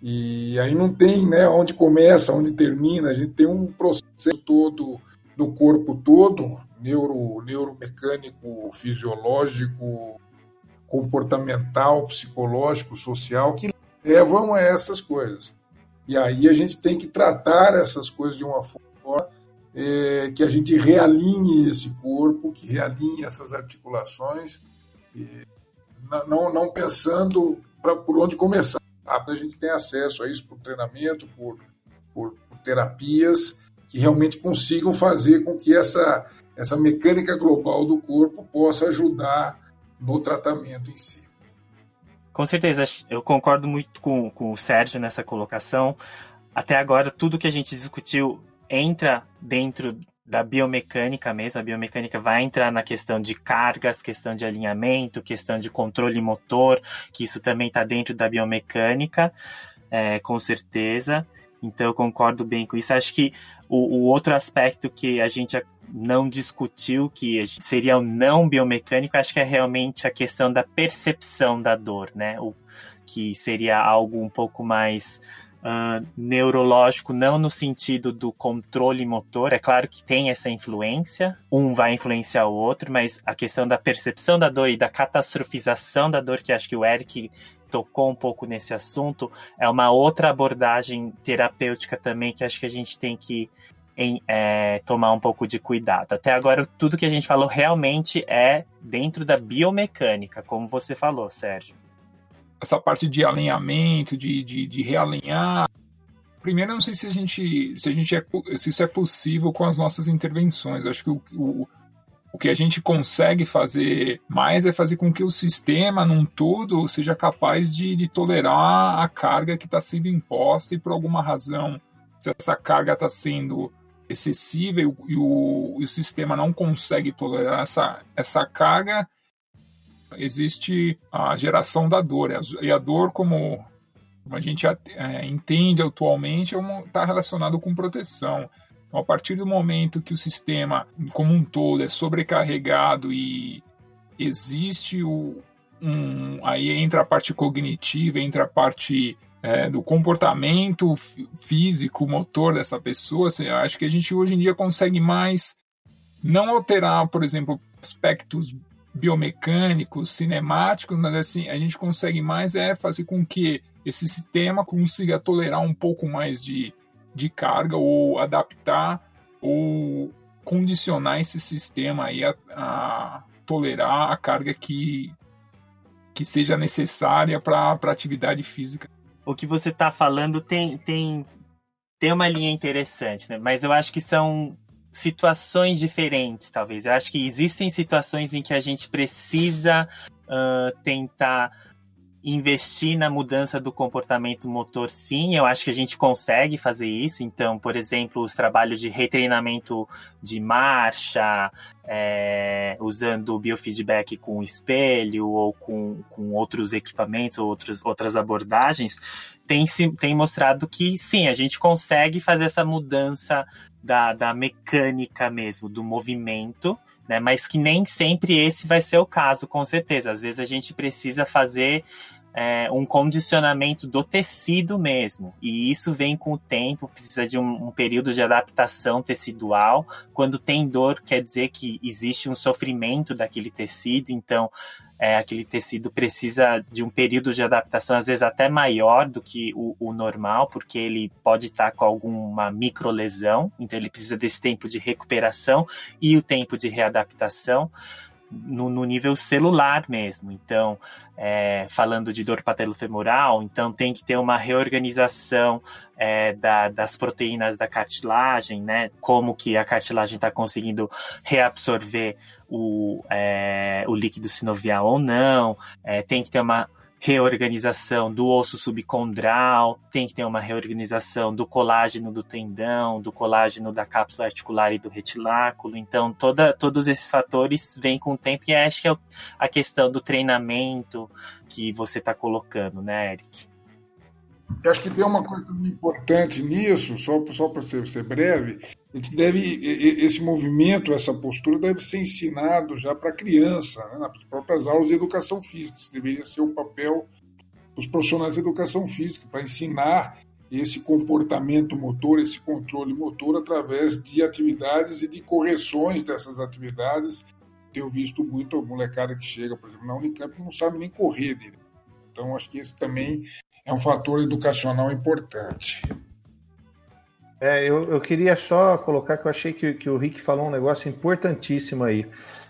D: E aí não tem né, onde começa, onde termina, a gente tem um processo todo do corpo todo, neuro, neuromecânico, fisiológico, comportamental, psicológico, social, que levam a essas coisas. E aí a gente tem que tratar essas coisas de uma forma é, que a gente realinhe esse corpo, que realinhe essas articulações, não, não pensando pra, por onde começar. A gente tem acesso a isso por treinamento, por, por, por terapias, que realmente consigam fazer com que essa, essa mecânica global do corpo possa ajudar no tratamento em si.
B: Com certeza, eu concordo muito com, com o Sérgio nessa colocação. Até agora, tudo que a gente discutiu entra dentro da biomecânica mesmo. A biomecânica vai entrar na questão de cargas, questão de alinhamento, questão de controle motor, que isso também está dentro da biomecânica, é, com certeza. Então eu concordo bem com isso. Acho que o, o, outro aspecto que a gente não discutiu, que seria o não biomecânico, acho que é realmente a questão da percepção da dor, né? O, que seria algo um pouco mais uh, neurológico, não no sentido do controle motor. É claro que tem essa influência, um vai influenciar o outro, mas a questão da percepção da dor e da catastrofização da dor, que acho que o Eric tocou um pouco nesse assunto, é uma outra abordagem terapêutica também que acho que a gente tem que em, é, tomar um pouco de cuidado. Até agora, tudo que a gente falou realmente é dentro da biomecânica, como você falou, Sérgio
A: essa parte de alinhamento, de, de, de realinhar. Primeiro, eu não sei se a gente, se a gente é, se isso é possível com as nossas intervenções. Eu acho que o, o, o que a gente consegue fazer mais é fazer com que o sistema, num todo, seja capaz de, de tolerar a carga que está sendo imposta e por alguma razão, se essa carga está sendo excessiva e o, e o, e o sistema não consegue tolerar essa, essa carga, existe a geração da dor. E a dor, como, a gente é, entende atualmente, está é relacionado com proteção. Então, a partir do momento que o sistema como um todo é sobrecarregado e existe o, um, aí entra a parte cognitiva, entra a parte é, do comportamento físico, motor dessa pessoa, assim, acho que a gente hoje em dia consegue mais não alterar, por exemplo, aspectos biomecânicos, cinemáticos, mas assim, a gente consegue mais é fazer com que esse sistema consiga tolerar um pouco mais de, de carga ou adaptar ou condicionar esse sistema aí a, a tolerar a carga que, que seja necessária para a atividade física.
B: O que você está falando tem, tem, tem uma linha interessante, né? mas eu acho que são situações diferentes, talvez. Eu acho que existem situações em que a gente precisa uh, tentar investir na mudança do comportamento motor, sim, eu acho que a gente consegue fazer isso. Então, por exemplo, os trabalhos de retreinamento de marcha, é, usando biofeedback com espelho ou com, com outros equipamentos ou outros, outras abordagens, tem, tem mostrado que sim, a gente consegue fazer essa mudança da, da mecânica mesmo, do movimento, né? Mas que nem sempre esse vai ser o caso, com certeza. Às vezes a gente precisa fazer é, um condicionamento do tecido mesmo. E isso vem com o tempo, precisa de um, um, período de adaptação tecidual. Quando tem dor, quer dizer que existe um sofrimento daquele tecido, então é, aquele tecido precisa de um período de adaptação, às vezes até maior do que o, o normal, porque ele pode estar com alguma microlesão, então ele precisa desse tempo de recuperação e o tempo de readaptação. No, no nível celular mesmo. Então, é, falando de dor patelofemoral, então tem que ter uma reorganização é, da, das proteínas da cartilagem, né? Como que a cartilagem está conseguindo reabsorver o, é, o líquido sinovial ou não. É, tem que ter uma reorganização do osso subcondral, tem que ter uma reorganização do colágeno do tendão, do colágeno da cápsula articular e do retiláculo. Então, toda, todos esses fatores vêm com o tempo e acho que é a questão do treinamento que você está colocando, né, Eric?
D: Eu acho que tem uma coisa importante nisso, só, só para ser, ser breve, gente deve esse movimento, essa postura deve ser ensinado já para a criança, né, nas próprias aulas de educação física. Isso deveria ser o papel dos profissionais de educação física para ensinar esse comportamento motor, esse controle motor através de atividades e de correções dessas atividades. Tenho visto muito a molecada que chega, por exemplo, na Unicamp e não sabe nem correr direito. Então, acho que esse também é um fator educacional importante.
C: É, eu, eu queria só colocar que eu achei que, que o Rick falou um negócio importantíssimo aí.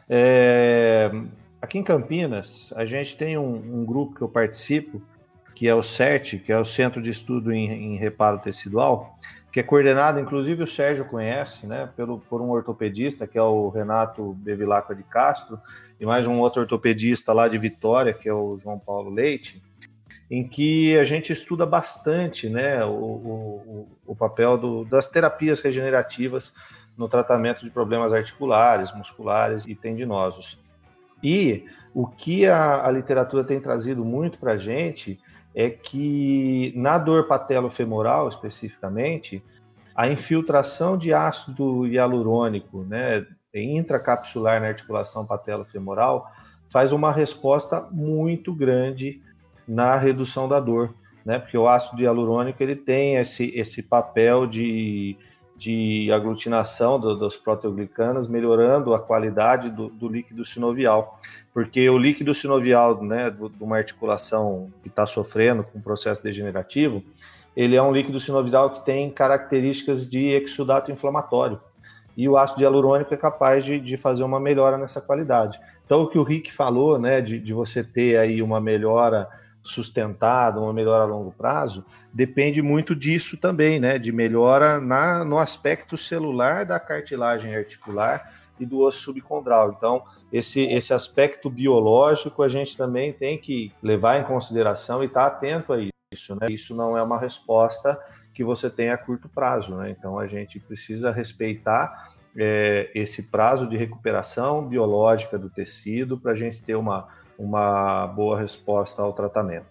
C: É, aqui em Campinas, a gente tem um, um, grupo que eu participo, que é o CERT, que é o Centro de Estudo em, em, Reparo Tecidual, que é coordenado, inclusive o Sérgio conhece, né, pelo, por um ortopedista, que é o Renato Bevilacqua de Castro, e mais um outro ortopedista lá de Vitória, que é o João Paulo Leite em que a gente estuda bastante né, o, o, o papel do, das terapias regenerativas no tratamento de problemas articulares, musculares e tendinosos. E o que a, a literatura tem trazido muito para a gente é que na dor patelofemoral, especificamente, a infiltração de ácido hialurônico né, intracapsular na articulação patelofemoral faz uma resposta muito grande na redução da dor, né? Porque o ácido hialurônico ele tem esse, esse papel de, de aglutinação do, dos proteoglicanas, melhorando a qualidade do, do, líquido sinovial. Porque o líquido sinovial, né, de uma articulação que está sofrendo com um processo degenerativo, ele é um líquido sinovial que tem características de exudato inflamatório. E o ácido hialurônico é capaz de, de fazer uma melhora nessa qualidade. Então, o que o Rick falou, né, de, de você ter aí uma melhora sustentada, uma melhora a longo prazo, depende muito disso também, né? De melhora na, no aspecto celular da cartilagem articular e do osso subcondral. Então, esse, esse aspecto biológico a gente também tem que levar em consideração e estar tá atento a isso, né? Isso não é uma resposta que você tem a curto prazo, né? Então, a gente precisa respeitar é, esse prazo de recuperação biológica do tecido para a gente ter uma uma boa resposta ao tratamento.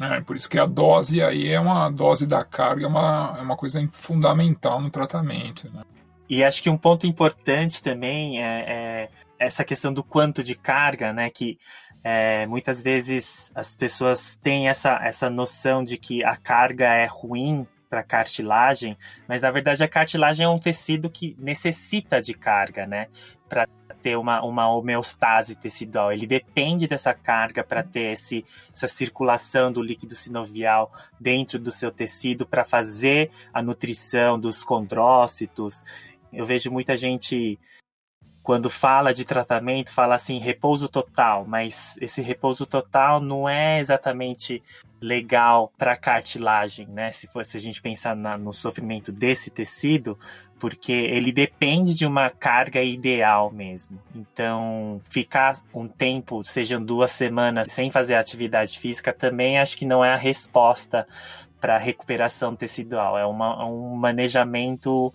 A: É, por isso que a dose aí é uma dose da carga, é uma, é uma coisa fundamental no tratamento. Né?
B: E acho que um ponto importante também é, é essa questão do quanto de carga, né? Que é, muitas vezes as pessoas têm essa, essa noção de que a carga é ruim para cartilagem, mas na verdade a cartilagem é um tecido que necessita de carga, né? Para ter uma, uma homeostase tecidual. Ele depende dessa carga para ter esse, essa circulação do líquido sinovial dentro do seu tecido para fazer a nutrição dos condrócitos. Eu vejo muita gente quando fala de tratamento, fala assim, repouso total, mas esse repouso total não é exatamente legal para cartilagem, né? Se, for, se a gente pensar na, no sofrimento desse tecido, porque ele depende de uma carga ideal mesmo. Então, ficar um tempo, sejam duas semanas, sem fazer atividade física, também acho que não é a resposta para recuperação tecidual. É uma, um manejamento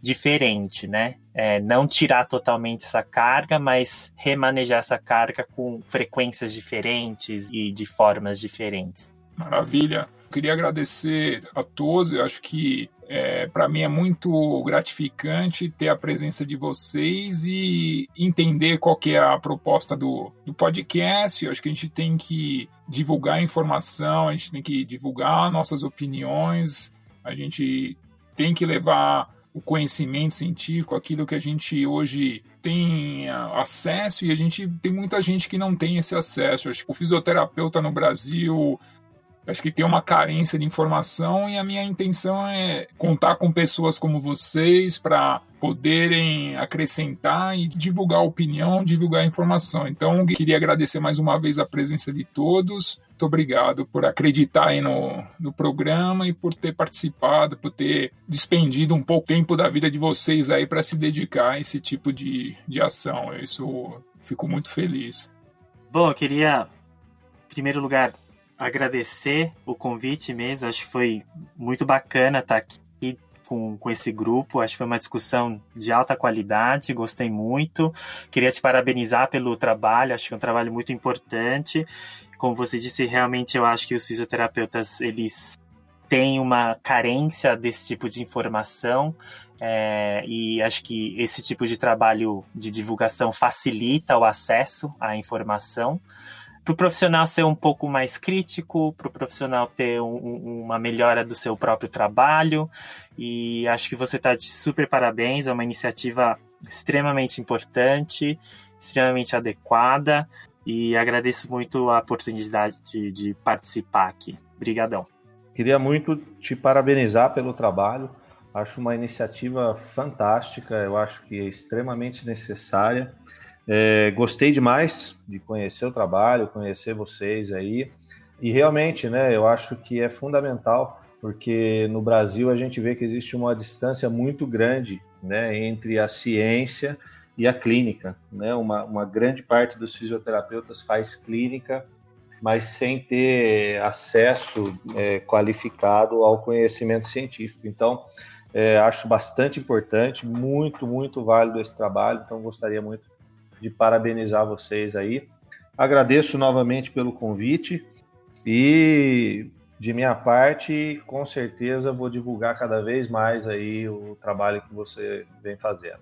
B: diferente, né? É, não tirar totalmente essa carga, mas remanejar essa carga com frequências diferentes e de formas diferentes.
A: Maravilha. Queria agradecer a todos. Eu acho que é, para mim é muito gratificante ter a presença de vocês e entender qual que é a proposta do, do podcast. Eu acho que a gente tem que divulgar informação, a gente tem que divulgar nossas opiniões, a gente tem que levar o conhecimento científico, aquilo que a gente hoje tem acesso e a gente tem muita gente que não tem esse acesso. O fisioterapeuta no Brasil Acho que tem uma carência de informação e a minha intenção é contar com pessoas como vocês para poderem acrescentar e divulgar opinião, divulgar informação. Então, queria agradecer mais uma vez a presença de todos. Muito obrigado por acreditar aí no, no programa e por ter participado, por ter despendido um pouco tempo da vida de vocês aí para se dedicar a esse tipo de, de ação. Isso fico muito feliz.
B: Bom, eu queria, em primeiro lugar, agradecer o convite mesmo. Acho que foi muito bacana estar aqui com, com esse grupo. Acho que foi uma discussão de alta qualidade, gostei muito. Queria te parabenizar pelo trabalho, acho que é um trabalho muito importante. Como você disse, realmente eu acho que os fisioterapeutas eles têm uma carência desse tipo de informação. É, e acho que esse tipo de trabalho de divulgação facilita o acesso à informação para o profissional ser um pouco mais crítico, para o profissional ter um, uma melhora do seu próprio trabalho. E acho que você está de super parabéns, é uma iniciativa extremamente importante, extremamente adequada. E agradeço muito a oportunidade de, de participar aqui. Obrigadão.
C: Queria muito te parabenizar pelo trabalho. Acho uma iniciativa fantástica, eu acho que é extremamente necessária. É, gostei demais de conhecer o trabalho, conhecer vocês aí. E realmente, né, eu acho que é fundamental, porque no Brasil a gente vê que existe uma distância muito grande né, entre a ciência e a clínica. Né? Uma, uma grande parte dos fisioterapeutas faz clínica, mas sem ter acesso é, qualificado ao conhecimento científico. Então, é, acho bastante importante, muito, muito válido esse trabalho. Então, gostaria muito de parabenizar vocês aí. Agradeço novamente pelo convite e de minha parte, com certeza vou divulgar cada vez mais aí o trabalho que você vem fazendo.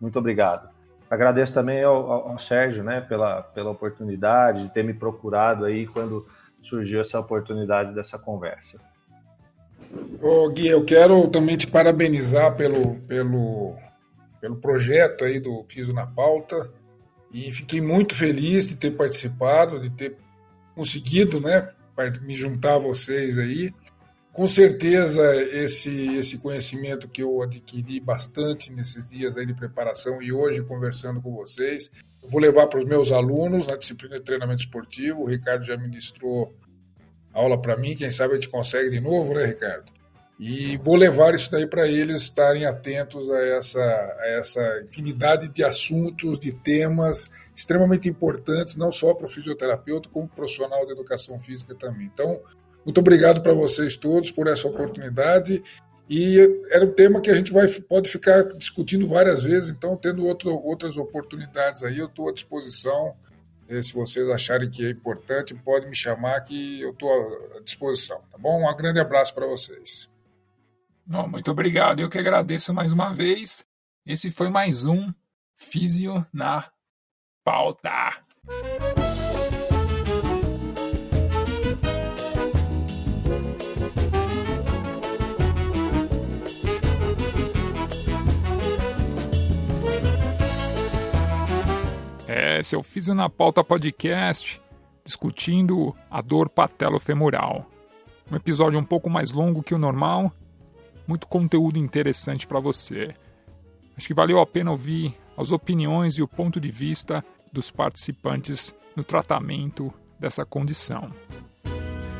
C: Muito obrigado. Agradeço também ao, ao, Sérgio, né, pela, pela oportunidade de ter me procurado aí quando surgiu essa oportunidade dessa conversa.
D: Ô, Gui, eu quero também te parabenizar pelo, pelo, pelo projeto aí do Piso na Pauta. E fiquei muito feliz de ter participado, de ter conseguido né, me juntar a vocês aí. Com certeza, esse, esse conhecimento que eu adquiri bastante nesses dias aí de preparação e hoje conversando com vocês, vou levar para os meus alunos na disciplina de treinamento esportivo. O Ricardo já ministrou aula para mim, quem sabe a gente consegue de novo, né, Ricardo? E vou levar isso daí para eles estarem atentos a essa, a essa infinidade de assuntos, de temas extremamente importantes, não só para o fisioterapeuta, como profissional de educação física também. Então, muito obrigado para vocês todos por essa oportunidade. E era um tema que a gente vai, pode ficar discutindo várias vezes, então, tendo outro, outras oportunidades aí, eu estou à disposição. Se vocês acharem que é importante, pode me chamar que eu estou à disposição, tá bom? Um grande abraço para vocês.
A: Não, muito obrigado. Eu que agradeço mais uma vez. Esse foi mais um Físio na Pauta. É, seu Físio na Pauta podcast, discutindo a dor patelofemoral. Um episódio um pouco mais longo que o normal, muito conteúdo interessante para você. Acho que valeu a pena ouvir as opiniões e o ponto de vista dos participantes no tratamento dessa condição.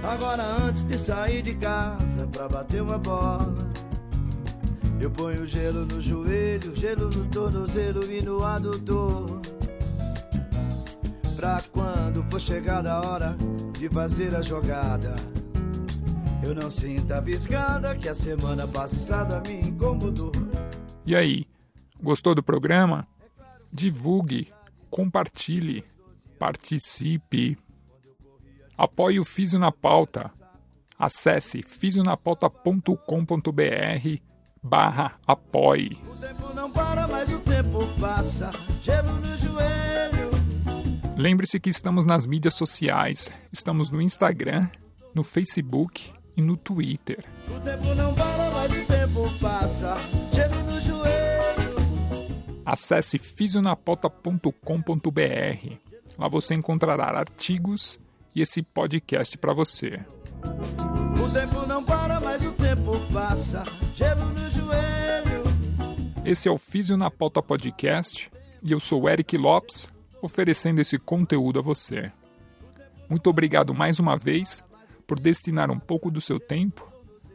A: Agora antes de sair de casa para bater uma bola, eu ponho gelo no joelho, gelo no tornozelo e no adutor. Pra quando for chegada a hora de fazer a jogada, eu não sinto a visgada que a semana passada me incomodou. E aí, gostou do programa? Divulgue, compartilhe, participe. Apoie o Físio na Pauta. Acesse fisionapauta.com.br barra apoie. O tempo não para, mas o tempo passa. Gelo no joelho. Lembre-se que estamos nas mídias sociais. Estamos no Instagram, no Facebook e no Twitter. O tempo não para, mas o tempo passa. Gelo no joelho. Acesse fisionapauta.com.br. Lá você encontrará artigos e esse podcast para você.
E: O tempo não para, mas o tempo passa. Gelo no joelho.
A: Esse é o Físio na Pauta Podcast e eu sou Eric Lopes, oferecendo esse conteúdo a você. Muito obrigado mais uma vez por destinar um pouco do seu tempo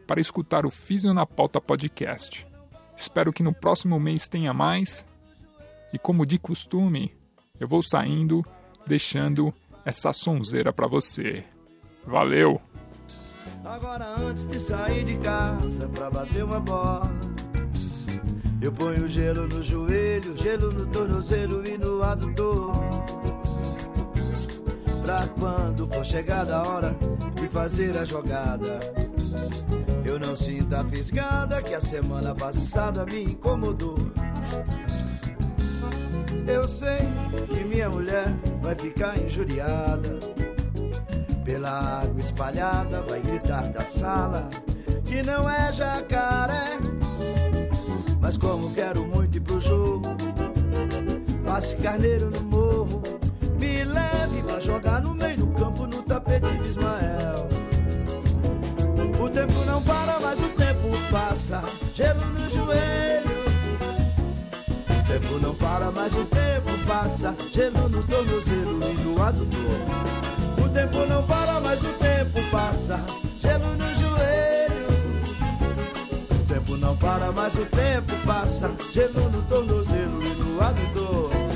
A: para escutar o Físio na Pauta Podcast. Espero que no próximo mês tenha mais. E como de costume, eu vou saindo deixando essa sonzeira para você. Valeu!
E: Agora antes de sair de casa pra bater uma bola, eu ponho gelo no joelho, gelo no tornozelo e no adutor. Quando for chegada a hora de fazer a jogada, eu não sinto a fisgada que a semana passada me incomodou. Eu sei que minha mulher vai ficar injuriada pela água espalhada, vai gritar da sala que não é jacaré. Mas como quero muito ir pro jogo, passe carneiro no morro, me leve pra jogar tempo não para, mas o tempo passa, gelo no joelho. O tempo não para, mas o tempo passa, gelo no tornozelo e no adutor. O tempo não para, mas o tempo passa, gelo no joelho. O tempo não para, mas o tempo passa, gelo no tornozelo e no adutor.